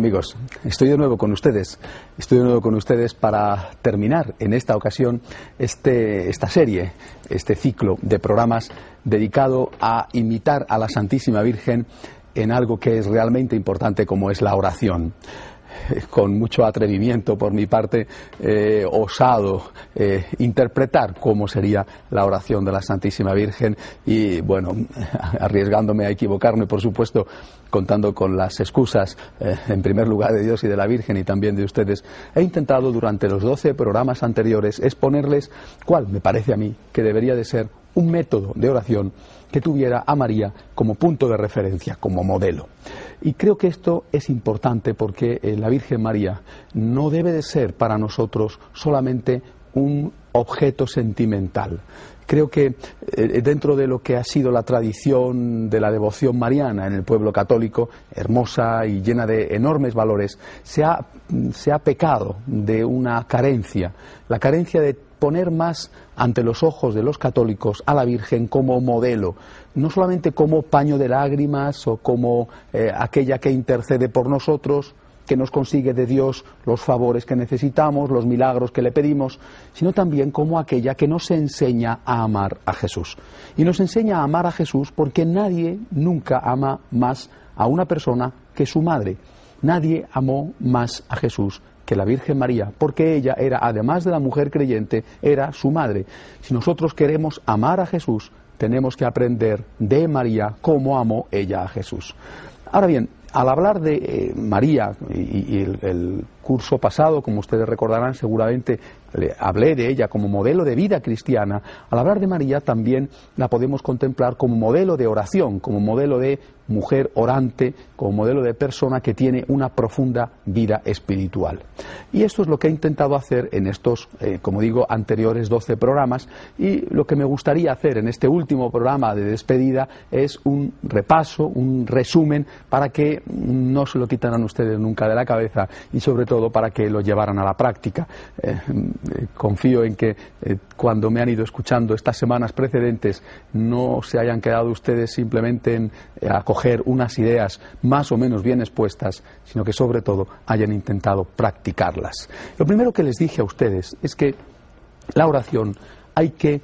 Amigos, estoy de nuevo con ustedes. Estoy de nuevo con ustedes para terminar en esta ocasión este, esta serie, este ciclo de programas dedicado a imitar a la Santísima Virgen en algo que es realmente importante como es la oración. con mucho atrevimiento por mi parte, eh, osado eh, interpretar cómo sería la oración de la Santísima Virgen y, bueno, arriesgándome a equivocarme, por supuesto, contando con las excusas, eh, en primer lugar, de Dios y de la Virgen y también de ustedes, he intentado durante los doce programas anteriores exponerles cuál me parece a mí que debería de ser un método de oración que tuviera a María como punto de referencia, como modelo. Y creo que esto es importante porque eh, la Virgen María no debe de ser para nosotros solamente un objeto sentimental. Creo que eh, dentro de lo que ha sido la tradición de la devoción mariana en el pueblo católico, hermosa y llena de enormes valores, se ha, se ha pecado de una carencia, la carencia de poner más ante los ojos de los católicos a la Virgen como modelo, no solamente como paño de lágrimas o como eh, aquella que intercede por nosotros, que nos consigue de Dios los favores que necesitamos, los milagros que le pedimos, sino también como aquella que nos enseña a amar a Jesús. Y nos enseña a amar a Jesús porque nadie nunca ama más a una persona que su madre. Nadie amó más a Jesús que la Virgen María, porque ella era, además de la mujer creyente, era su madre. Si nosotros queremos amar a Jesús, tenemos que aprender de María cómo amó ella a Jesús. Ahora bien, al hablar de eh, María y, el, curso pasado, como ustedes recordarán, seguramente hablé de ella como modelo de vida cristiana. Al hablar de María también la podemos contemplar como modelo de oración, como modelo de mujer orante, como modelo de persona que tiene una profunda vida espiritual. Y esto es lo que he intentado hacer en estos, eh, como digo, anteriores 12 programas y lo que me gustaría hacer en este último programa de despedida es un repaso, un resumen para que no se lo quitaran ustedes nunca de la cabeza y sobre todo para que lo llevaran a la práctica. Eh, eh, confío en que cuando me han ido escuchando estas semanas precedentes no se hayan quedado ustedes simplemente en acoger unas ideas más o menos bien expuestas, sino que sobre todo hayan intentado practicarlas. Lo primero que les dije a ustedes es que la oración hay que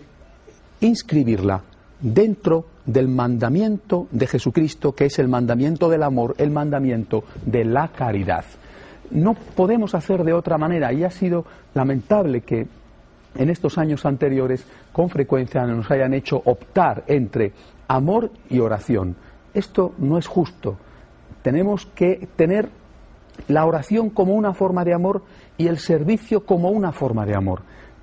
inscribirla dentro del mandamiento de Jesucristo, que es el mandamiento del amor, el mandamiento de la caridad. No podemos hacer de otra manera y ha sido lamentable que en estos años anteriores con frecuencia nos hayan hecho optar entre amor y oración. Esto no es justo. Tenemos que tener la oración como una forma de amor y el servicio como una forma de amor.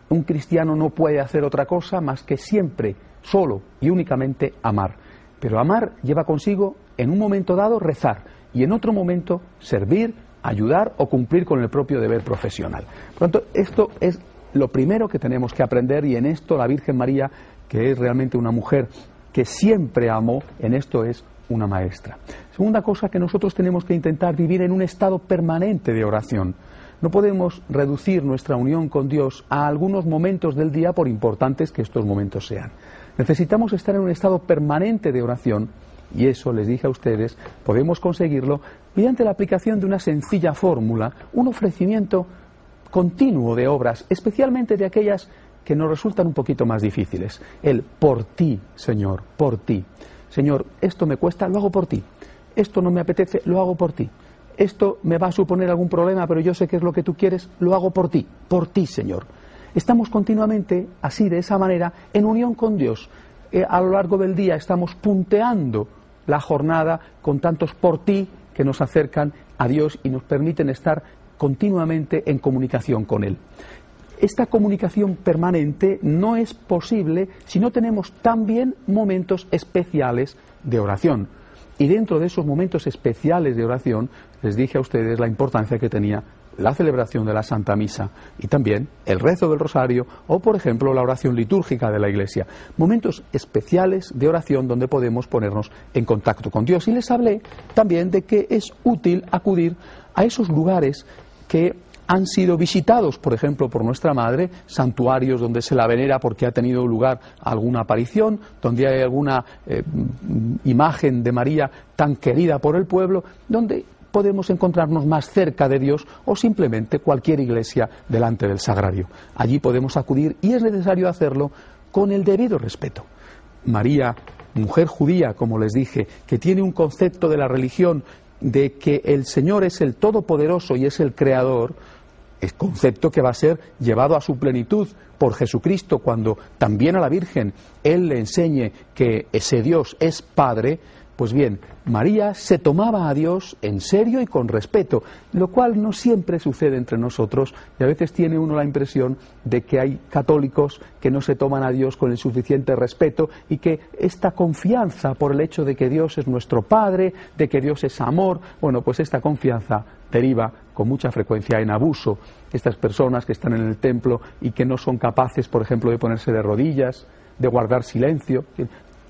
Un cristiano no puede hacer otra cosa más que siempre, solo y únicamente amar. Pero amar lleva consigo, en un momento dado, rezar y en otro momento servir, ayudar o cumplir con el propio deber profesional. Por lo tanto, esto es lo primero que tenemos que aprender y en esto la Virgen María, que es realmente una mujer que siempre amó, en esto es una maestra. Segunda cosa que nosotros tenemos que intentar vivir en un estado permanente de oración. No podemos reducir nuestra unión con Dios a algunos momentos del día, por importantes que estos momentos sean. Necesitamos estar en un estado permanente de oración y eso, les dije a ustedes, podemos conseguirlo mediante la aplicación de una sencilla fórmula, un ofrecimiento continuo de obras, especialmente de aquellas que nos resultan un poquito más difíciles. El por ti, Señor, por ti. Señor, esto me cuesta, lo hago por ti. Esto no me apetece, lo hago por ti. Esto me va a suponer algún problema, pero yo sé que es lo que tú quieres, lo hago por ti, por ti, Señor. Estamos continuamente así, de esa manera, en unión con Dios. Eh, a lo largo del día estamos punteando la jornada con tantos por ti que nos acercan a Dios y nos permiten estar continuamente en comunicación con Él esta comunicación permanente no es posible si no tenemos también momentos especiales de oración. Y dentro de esos momentos especiales de oración les dije a ustedes la importancia que tenía la celebración de la Santa Misa y también el rezo del rosario o, por ejemplo, la oración litúrgica de la Iglesia. Momentos especiales de oración donde podemos ponernos en contacto con Dios. Y les hablé también de que es útil acudir a esos lugares que han sido visitados, por ejemplo, por nuestra madre, santuarios donde se la venera porque ha tenido lugar alguna aparición, donde hay alguna eh, imagen de María tan querida por el pueblo, donde podemos encontrarnos más cerca de Dios o simplemente cualquier iglesia delante del sagrario. Allí podemos acudir y es necesario hacerlo con el debido respeto. María, mujer judía, como les dije, que tiene un concepto de la religión de que el Señor es el Todopoderoso y es el Creador, es concepto que va a ser llevado a su plenitud por Jesucristo cuando también a la Virgen Él le enseñe que ese Dios es Padre, pues bien, María se tomaba a Dios en serio y con respeto, lo cual no siempre sucede entre nosotros y a veces tiene uno la impresión de que hay católicos que no se toman a Dios con el suficiente respeto y que esta confianza por el hecho de que Dios es nuestro Padre, de que Dios es amor, bueno, pues esta confianza deriva con mucha frecuencia en abuso. Estas personas que están en el templo y que no son capaces, por ejemplo, de ponerse de rodillas, de guardar silencio,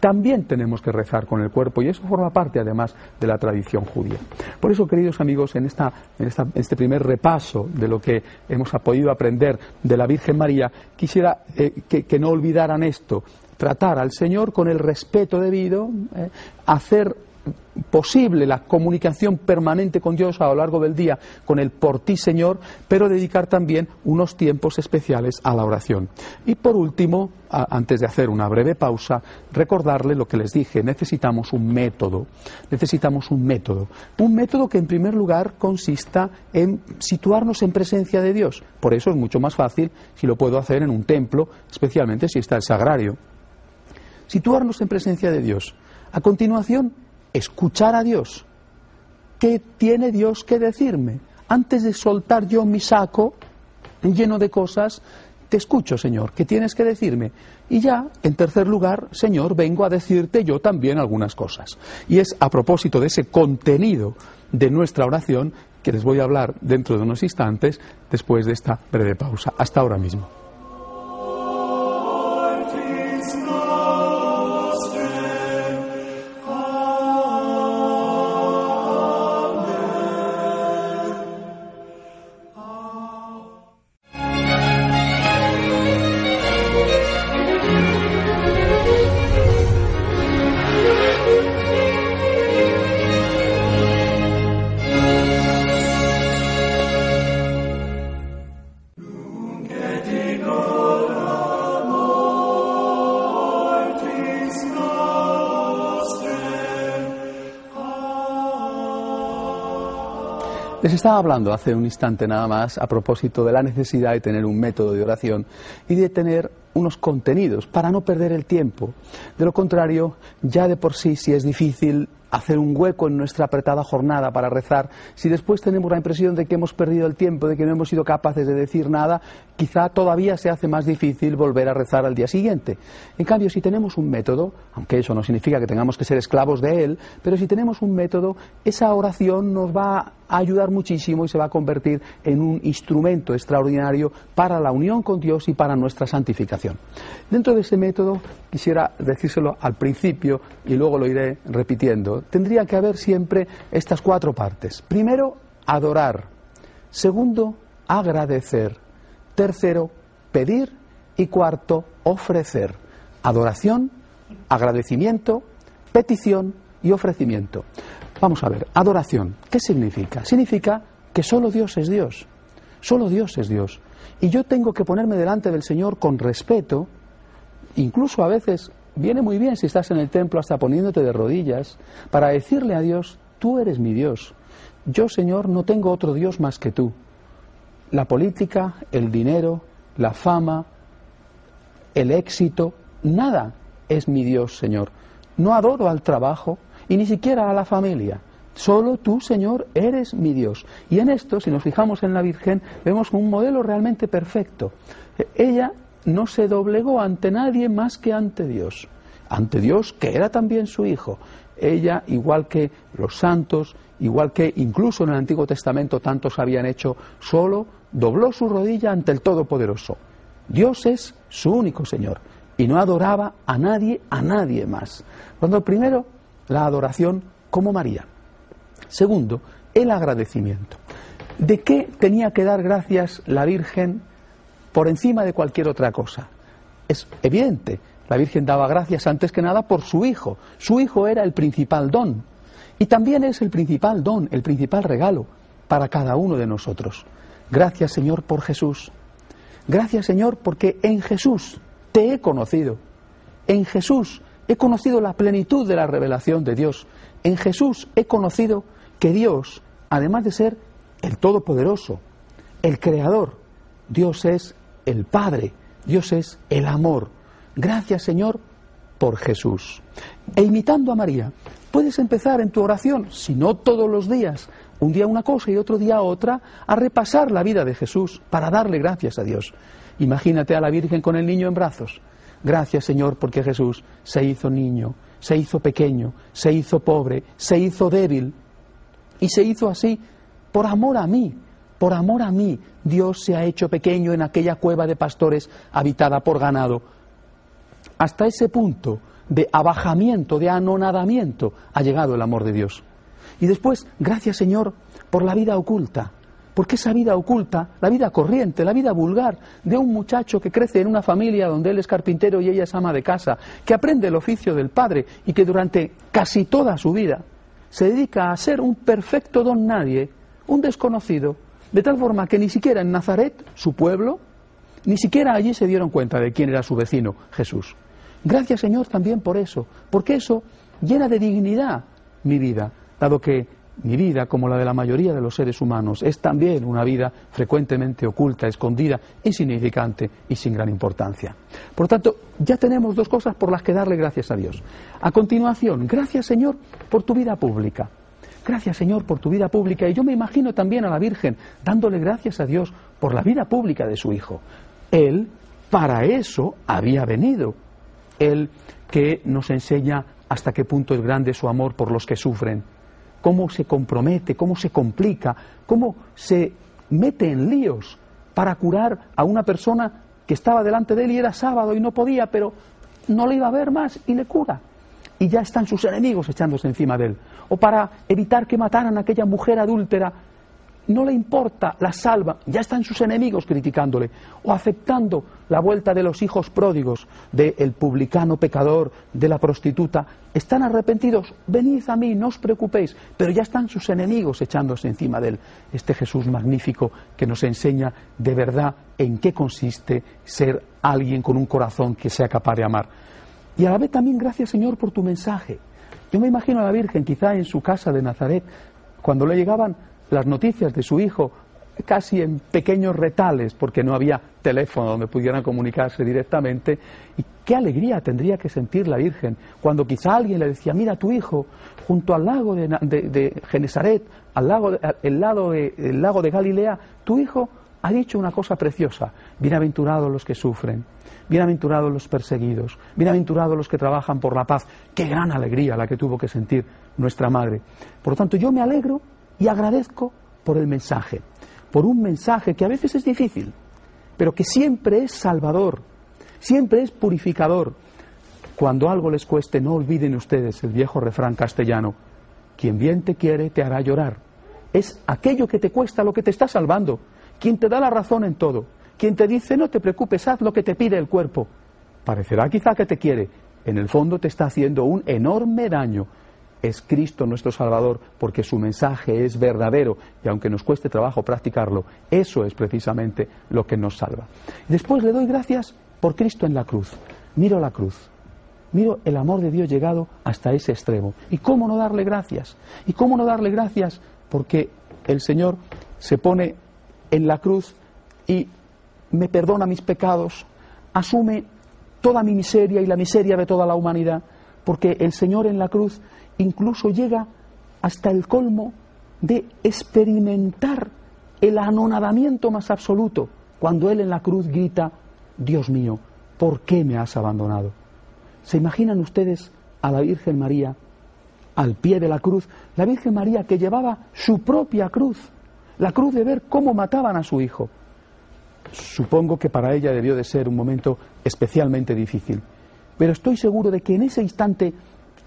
también tenemos que rezar con el cuerpo y eso forma parte además de la tradición judía. Por eso, queridos amigos, en, este primer repaso de lo que hemos podido aprender de la Virgen María, quisiera eh, que, no olvidaran esto, tratar al Señor con el respeto debido, eh, hacer posible la comunicación permanente con Dios a lo largo del día, con el por ti Señor, pero dedicar también unos tiempos especiales a la oración. Y por último, antes de hacer una breve pausa, recordarle lo que les dije, necesitamos un método, necesitamos un método, un método que en primer lugar consista en situarnos en presencia de Dios. Por eso es mucho más fácil si lo puedo hacer en un templo, especialmente si está el sagrario. Situarnos en presencia de Dios. A continuación, escuchar a Dios. ¿Qué tiene Dios que decirme? Antes de soltar yo mi saco lleno de cosas, te escucho, Señor, ¿qué tienes que decirme? Y ya, en tercer lugar, Señor, vengo a decirte yo también algunas cosas. Y es a propósito de ese contenido de nuestra oración que les voy a hablar dentro de unos instantes después de esta breve pausa. Hasta ahora mismo. Les estaba hablando hace un instante nada más a propósito de la necesidad de tener un método de oración y de tener unos contenidos para no perder el tiempo. De lo contrario, ya de por sí, si es difícil hacer un hueco en nuestra apretada jornada para rezar, si después tenemos la impresión de que hemos perdido el tiempo, de que no hemos sido capaces de decir nada, quizá todavía se hace más difícil volver a rezar al día siguiente. En cambio, si tenemos un método, aunque eso no significa que tengamos que ser esclavos de él, pero si tenemos un método, esa oración nos va ayudar muchísimo y se va a convertir en un instrumento extraordinario para la unión con Dios y para nuestra santificación. Dentro de ese método, quisiera decírselo al principio y luego lo iré repitiendo, tendría que haber siempre estas cuatro partes. Primero, adorar. Segundo, agradecer. Tercero, pedir. Y cuarto, ofrecer. Adoración, agradecimiento, petición y ofrecimiento. Vamos a ver, adoración, ¿qué significa? Significa que solo Dios es Dios. Solo Dios es Dios. Y yo tengo que ponerme delante del Señor con respeto, incluso a veces viene muy bien si estás en el templo hasta poniéndote de rodillas, para decirle a Dios, tú eres mi Dios. Yo, Señor, no tengo otro Dios más que tú. La política, el dinero, la fama, el éxito, nada es mi Dios, Señor. No adoro al trabajo y ni siquiera a la familia. Solo tú, Señor, eres mi Dios. Y en esto, si nos fijamos en la Virgen, vemos un modelo realmente perfecto. Ella no se doblegó ante nadie más que ante Dios. Ante Dios, que era también su Hijo. Ella, igual que los santos, igual que incluso en el Antiguo Testamento tantos habían hecho, solo dobló su rodilla ante el Todopoderoso. Dios es su único Señor y no adoraba a nadie, a nadie más. Cuando primero, la adoración como María. Segundo, el agradecimiento. ¿De qué tenía que dar gracias la Virgen por encima de cualquier otra cosa. Es evidente, la Virgen daba gracias antes que nada por su hijo. Su hijo era el principal don. Y también es el principal don, el principal regalo para cada uno de nosotros. Gracias Señor por Jesús. Gracias Señor porque en Jesús te he conocido. En Jesús he conocido la plenitud de la revelación de Dios. En Jesús he conocido que Dios, además de ser el Todopoderoso, el Creador, Dios es el Padre, Dios es el amor. Gracias Señor por Jesús. E imitando a María, puedes empezar en tu oración, si no todos los días, un día una cosa y otro día otra, a repasar la vida de Jesús para darle gracias a Dios. Imagínate a la Virgen con el niño en brazos. Gracias Señor porque Jesús se hizo niño, se hizo pequeño, se hizo pobre, se hizo débil y se hizo así por amor a mí, por amor a mí. Dios se ha hecho pequeño en aquella cueva de pastores habitada por ganado. Hasta ese punto de abajamiento, de anonadamiento, ha llegado el amor de Dios. Y después, gracias Señor por la vida oculta, porque esa vida oculta, la vida corriente, la vida vulgar de un muchacho que crece en una familia donde él es carpintero y ella es ama de casa, que aprende el oficio del padre y que durante casi toda su vida se dedica a ser un perfecto don nadie, un desconocido, de tal forma que ni siquiera en Nazaret, su pueblo, ni siquiera allí se dieron cuenta de quién era su vecino, Jesús. Gracias Señor también por eso, porque eso llena de dignidad mi vida, dado que mi vida, como la de la mayoría de los seres humanos, es también una vida frecuentemente oculta, escondida, insignificante y sin gran importancia. Por tanto, ya tenemos dos cosas por las que darle gracias a Dios. A continuación, gracias Señor por tu vida pública. Gracias Señor por tu vida pública. Y yo me imagino también a la Virgen dándole gracias a Dios por la vida pública de su Hijo. Él para eso había venido. Él que nos enseña hasta qué punto es grande su amor por los que sufren cómo se compromete, cómo se complica, cómo se mete en líos para curar a una persona que estaba delante de él y era sábado y no podía, pero no le iba a ver más y le cura. Y ya están sus enemigos echándose encima de él. O para evitar que mataran a aquella mujer adúltera no le importa, la salva, ya están sus enemigos criticándole, o aceptando la vuelta de los hijos pródigos, del publicano pecador, de la prostituta, están arrepentidos, venid a mí, no os preocupéis, pero ya están sus enemigos echándose encima de él. Este Jesús magnífico que nos enseña de verdad en qué consiste ser alguien con un corazón que sea capaz de amar. Y a la vez también gracias Señor por tu mensaje. Yo me imagino a la Virgen quizá en su casa de Nazaret, cuando le llegaban las noticias de su hijo casi en pequeños retales, porque no había teléfono donde pudieran comunicarse directamente. Y qué alegría tendría que sentir la Virgen cuando quizá alguien le decía, mira tu hijo, junto al lago de, Genesaret, al lago, el, lado de, el lago de Galilea, tu hijo ha dicho una cosa preciosa, bienaventurados los que sufren, bienaventurados los perseguidos, bienaventurados los que trabajan por la paz. Qué gran alegría la que tuvo que sentir nuestra madre. Por lo tanto, yo me alegro y agradezco por el mensaje, por un mensaje que a veces es difícil, pero que siempre es salvador, siempre es purificador. Cuando algo les cueste, no olviden ustedes el viejo refrán castellano, quien bien te quiere te hará llorar. Es aquello que te cuesta lo que te está salvando, quien te da la razón en todo, quien te dice no te preocupes, haz lo que te pide el cuerpo. Parecerá quizá que te quiere, en el fondo te está haciendo un enorme daño es Cristo nuestro Salvador, porque su mensaje es verdadero y aunque nos cueste trabajo practicarlo, eso es precisamente lo que nos salva. Después le doy gracias por Cristo en la cruz. Miro la cruz. Miro el amor de Dios llegado hasta ese extremo. ¿Y cómo no darle gracias? ¿Y cómo no darle gracias? Porque el Señor se pone en la cruz y me perdona mis pecados, asume toda mi miseria y la miseria de toda la humanidad, porque el Señor en la cruz incluso llega hasta el colmo de experimentar el anonadamiento más absoluto cuando Él en la cruz grita, Dios mío, ¿por qué me has abandonado? ¿Se imaginan ustedes a la Virgen María al pie de la cruz? La Virgen María que llevaba su propia cruz, la cruz de ver cómo mataban a su hijo. Supongo que para ella debió de ser un momento especialmente difícil. Pero estoy seguro de que en ese instante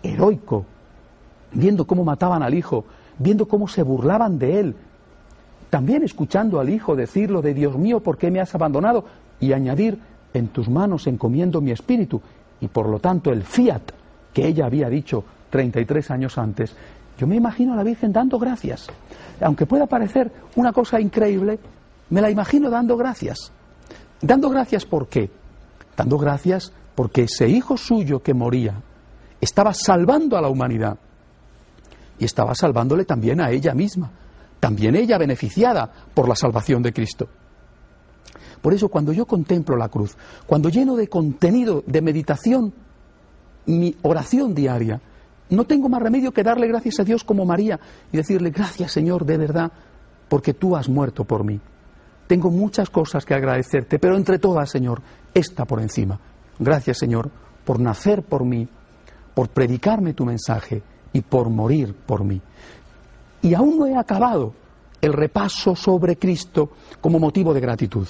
heroico viendo cómo mataban al hijo, viendo cómo se burlaban de él, también escuchando al hijo decirlo de Dios mío, ¿por qué me has abandonado? Y añadir, en tus manos encomiendo mi espíritu, y por lo tanto el fiat que ella había dicho 33 años antes, Yo me imagino a la Virgen dando gracias. Aunque pueda parecer una cosa increíble, me la imagino dando gracias. Dando gracias por qué? Dando gracias porque ese hijo suyo que moría estaba salvando a la humanidad y estaba salvándole también a ella misma, también ella beneficiada por la salvación de Cristo. Por eso cuando yo contemplo la cruz, cuando lleno de contenido, de meditación, mi oración diaria, no tengo más remedio que darle gracias a Dios como María y decirle, gracias Señor, de verdad, porque tú has muerto por mí. Tengo muchas cosas que agradecerte, pero entre todas, Señor, esta por encima. Gracias, Señor, por nacer por mí, por predicarme tu mensaje y por morir por mí. Y aún no he acabado el repaso sobre Cristo como motivo de gratitud,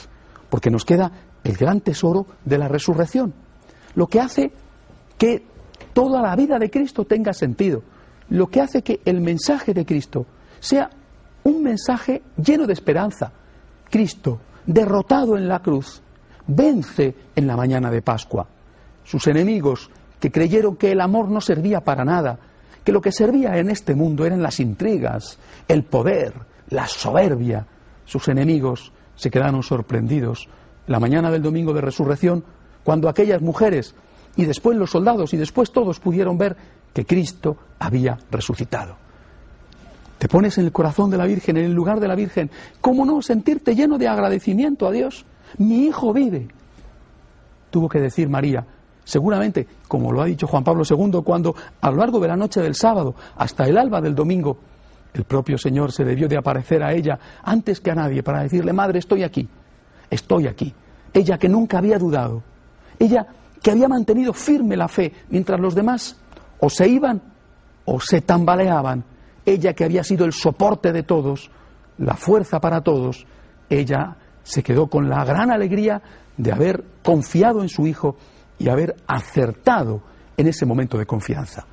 porque nos queda el gran tesoro de la resurrección, lo que hace que toda la vida de Cristo tenga sentido, lo que hace que el mensaje de Cristo sea un mensaje lleno de esperanza. Cristo, derrotado en la cruz, vence en la mañana de Pascua. Sus enemigos, que creyeron que el amor no servía para nada, que lo que servía en este mundo eran las intrigas, el poder, la soberbia, sus enemigos se quedaron sorprendidos la mañana del domingo de resurrección cuando aquellas mujeres y después los soldados y después todos pudieron ver que Cristo había resucitado. Te pones en el corazón de la Virgen, en el lugar de la Virgen. ¿Cómo no sentirte lleno de agradecimiento a Dios? Mi hijo vive. Tuvo que decir María, seguramente, como lo ha dicho Juan Pablo II, cuando a lo largo de la noche del sábado hasta el alba del domingo, el propio Señor se debió de aparecer a ella antes que a nadie para decirle, Madre, estoy aquí, estoy aquí. Ella que nunca había dudado, ella que había mantenido firme la fe mientras los demás o se iban o se tambaleaban, ella que había sido el soporte de todos, la fuerza para todos, ella se quedó con la gran alegría de haber confiado en su Hijo y haber acertado en ese momento de confianza.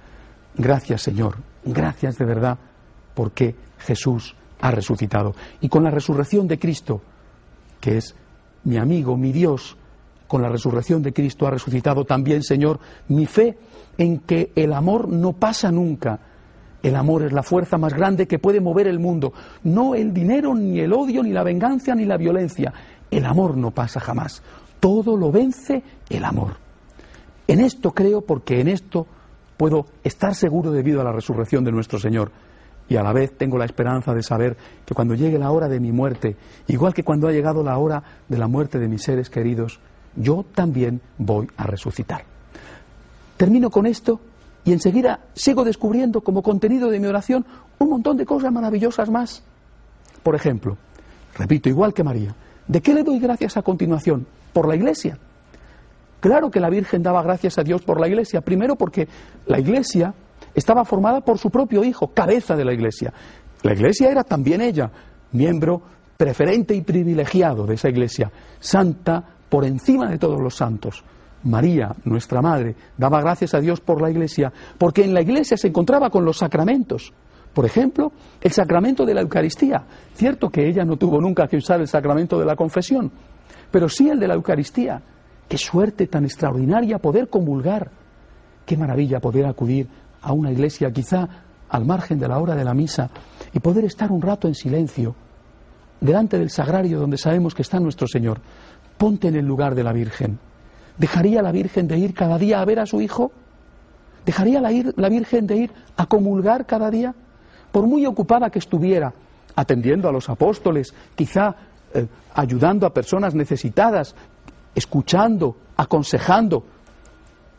Gracias Señor, gracias de verdad, porque Jesús ha resucitado. Y con la resurrección de Cristo, que es mi amigo, mi Dios, con la resurrección de Cristo ha resucitado también, Señor, mi fe en que el amor no pasa nunca. El amor es la fuerza más grande que puede mover el mundo. No el dinero, ni el odio, ni la venganza, ni la violencia. El amor no pasa jamás. Todo lo vence el amor. En esto creo porque en esto puedo estar seguro debido a la resurrección de nuestro Señor. Y a la vez tengo la esperanza de saber que cuando llegue la hora de mi muerte, igual que cuando ha llegado la hora de la muerte de mis seres queridos, yo también voy a resucitar. Termino con esto y enseguida sigo descubriendo como contenido de mi oración un montón de cosas maravillosas más. Por ejemplo, repito, igual que María, ¿de qué le doy gracias a continuación? Por la Iglesia. Claro que la Virgen daba gracias a Dios por la Iglesia, primero porque la Iglesia estaba formada por su propio Hijo, cabeza de la Iglesia. La Iglesia era también ella, miembro preferente y privilegiado de esa Iglesia, santa por encima de todos los santos. María, nuestra Madre, daba gracias a Dios por la Iglesia, porque en la Iglesia se encontraba con los sacramentos. Por ejemplo, el sacramento de la Eucaristía. Cierto que ella no tuvo nunca que usar el sacramento de la confesión, pero sí el de la Eucaristía. Qué suerte tan extraordinaria poder comulgar. Qué maravilla poder acudir a una iglesia quizá al margen de la hora de la misa y poder estar un rato en silencio delante del sagrario donde sabemos que está nuestro Señor. Ponte en el lugar de la Virgen. ¿Dejaría la Virgen de ir cada día a ver a su hijo? ¿Dejaría la, Virgen de ir a comulgar cada día? Por muy ocupada que estuviera, atendiendo a los apóstoles, quizá eh, ayudando a personas necesitadas, escuchando, aconsejando,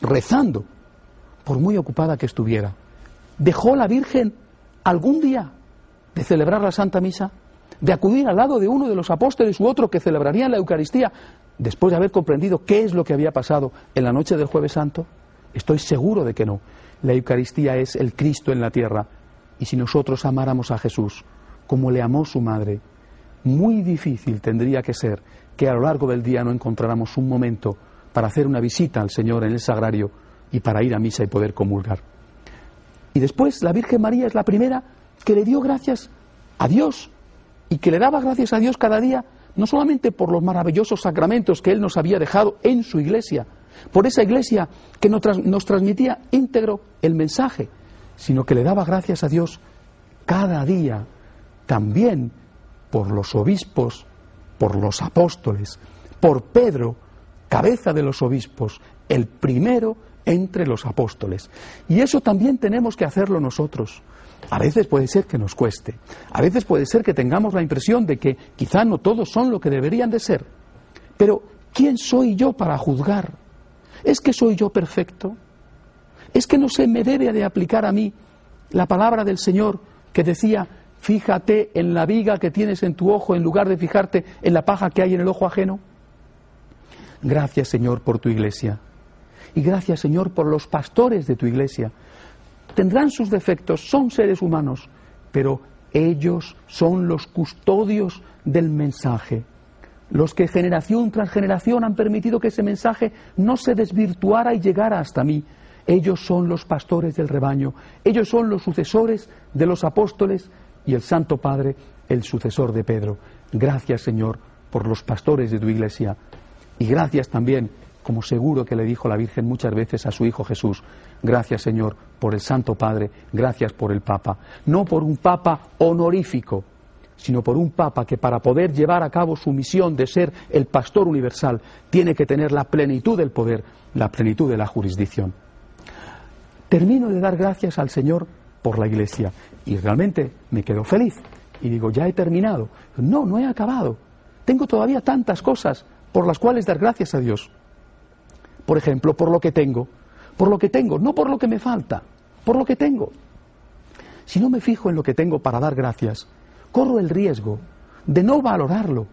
rezando, por muy ocupada que estuviera, ¿dejó la Virgen algún día de celebrar la Santa Misa? ¿De acudir al lado de uno de los apóstoles u otro que celebrarían la Eucaristía? después de haber comprendido qué es lo que había pasado en la noche del jueves santo? Estoy seguro de que no. La Eucaristía es el Cristo en la tierra. Y si nosotros amáramos a Jesús como le amó su madre, muy difícil tendría que ser que a lo largo del día no encontráramos un momento para hacer una visita al Señor en el sagrario y para ir a misa y poder comulgar. Y después la Virgen María es la primera que le dio gracias a Dios y que le daba gracias a Dios cada día no solamente por los maravillosos sacramentos que Él nos había dejado en su iglesia, por esa iglesia que nos, transmitía íntegro el mensaje, sino que le daba gracias a Dios cada día, también por los obispos, por los apóstoles, por Pedro, cabeza de los obispos, el primero entre los apóstoles. Y eso también tenemos que hacerlo nosotros. A veces puede ser que nos cueste, a veces puede ser que tengamos la impresión de que quizá no todos son lo que deberían de ser. Pero, ¿quién soy yo para juzgar? ¿Es que soy yo perfecto? ¿Es que no se me debe de aplicar a mí la palabra del Señor que decía, fíjate en la viga que tienes en tu ojo en lugar de fijarte en la paja que hay en el ojo ajeno? Gracias Señor por tu iglesia. Y gracias Señor por los pastores de tu iglesia. Tendrán sus defectos, son seres humanos, pero ellos son los custodios del mensaje. Los que generación tras generación han permitido que ese mensaje no se desvirtuara y llegara hasta mí. Ellos son los pastores del rebaño, ellos son los sucesores de los apóstoles y el Santo Padre, el sucesor de Pedro. Gracias, Señor, por los pastores de tu iglesia. Y gracias también, como seguro que le dijo la Virgen muchas veces a su Hijo Jesús, gracias, Señor, por el Santo Padre, gracias por el Papa. No por un Papa honorífico, sino por un Papa que para poder llevar a cabo su misión de ser el pastor universal tiene que tener la plenitud del poder, la plenitud de la jurisdicción termino de dar gracias al Señor por la iglesia y realmente me quedo feliz y digo, ya he terminado. No, no he acabado. Tengo todavía tantas cosas por las cuales dar gracias a Dios. Por ejemplo, por lo que tengo. Por lo que tengo, no por lo que me falta, por lo que tengo. Si no me fijo en lo que tengo para dar gracias, corro el riesgo de no valorarlo,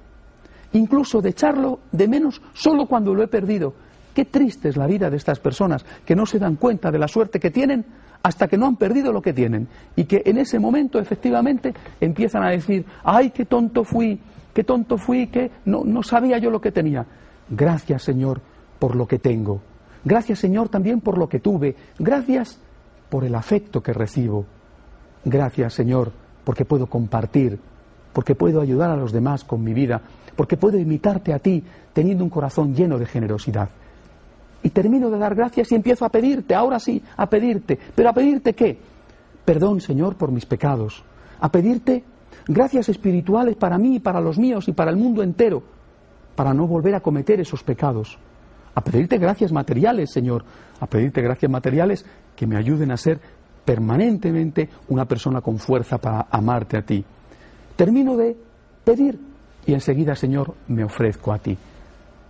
incluso de echarlo de menos solo cuando lo he perdido Qué triste es la vida de estas personas que no se dan cuenta de la suerte que tienen hasta que no han perdido lo que tienen y que en ese momento efectivamente empiezan a decir, ay, qué tonto fui, qué tonto fui, que no, no sabía yo lo que tenía. Gracias Señor por lo que tengo. Gracias Señor también por lo que tuve. Gracias por el afecto que recibo. Gracias Señor porque puedo compartir, porque puedo ayudar a los demás con mi vida, porque puedo imitarte a ti teniendo un corazón lleno de generosidad. Y termino de dar gracias y empiezo a pedirte, ahora sí, a pedirte. ¿Pero a pedirte qué? Perdón, Señor, por mis pecados. A pedirte gracias espirituales para mí, para los míos y para el mundo entero, para no volver a cometer esos pecados. A pedirte gracias materiales, Señor. A pedirte gracias materiales que me ayuden a ser permanentemente una persona con fuerza para amarte a ti. Termino de pedir y enseguida, Señor, me ofrezco a ti.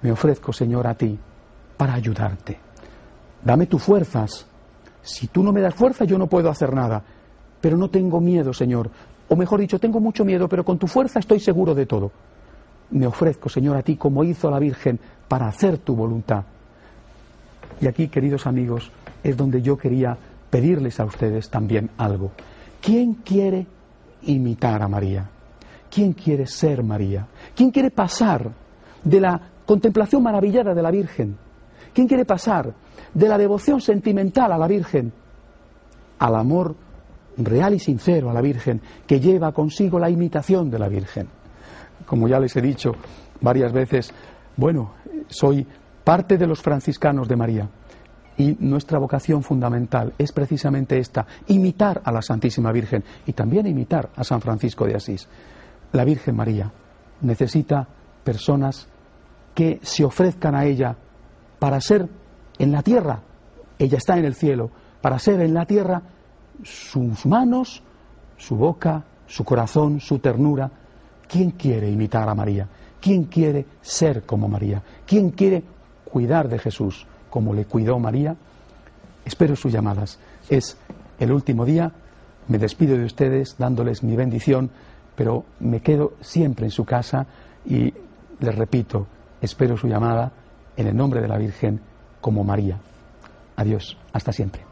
Me ofrezco, Señor, a ti para ayudarte. Dame tus fuerzas. Si tú no me das fuerza, yo no puedo hacer nada. Pero no tengo miedo, Señor. O mejor dicho, tengo mucho miedo, pero con tu fuerza estoy seguro de todo. Me ofrezco, Señor, a ti como hizo la Virgen para hacer tu voluntad. Y aquí, queridos amigos, es donde yo quería pedirles a ustedes también algo. ¿Quién quiere imitar a María? ¿Quién quiere ser María? ¿Quién quiere pasar de la contemplación maravillada de la Virgen ¿Quién quiere pasar de la devoción sentimental a la Virgen al amor real y sincero a la Virgen que lleva consigo la imitación de la Virgen? Como ya les he dicho varias veces, bueno, soy parte de los franciscanos de María y nuestra vocación fundamental es precisamente esta, imitar a la Santísima Virgen y también imitar a San Francisco de Asís. La Virgen María necesita personas que se ofrezcan a ella para ser en la tierra, ella está en el cielo, para ser en la tierra sus manos, su boca, su corazón, su ternura. ¿Quién quiere imitar a María? ¿Quién quiere ser como María? ¿Quién quiere cuidar de Jesús como le cuidó María? Espero sus llamadas. Es el último día. Me despido de ustedes dándoles mi bendición, pero me quedo siempre en su casa y les repito, espero su llamada en el nombre de la Virgen como María. Adiós, hasta siempre.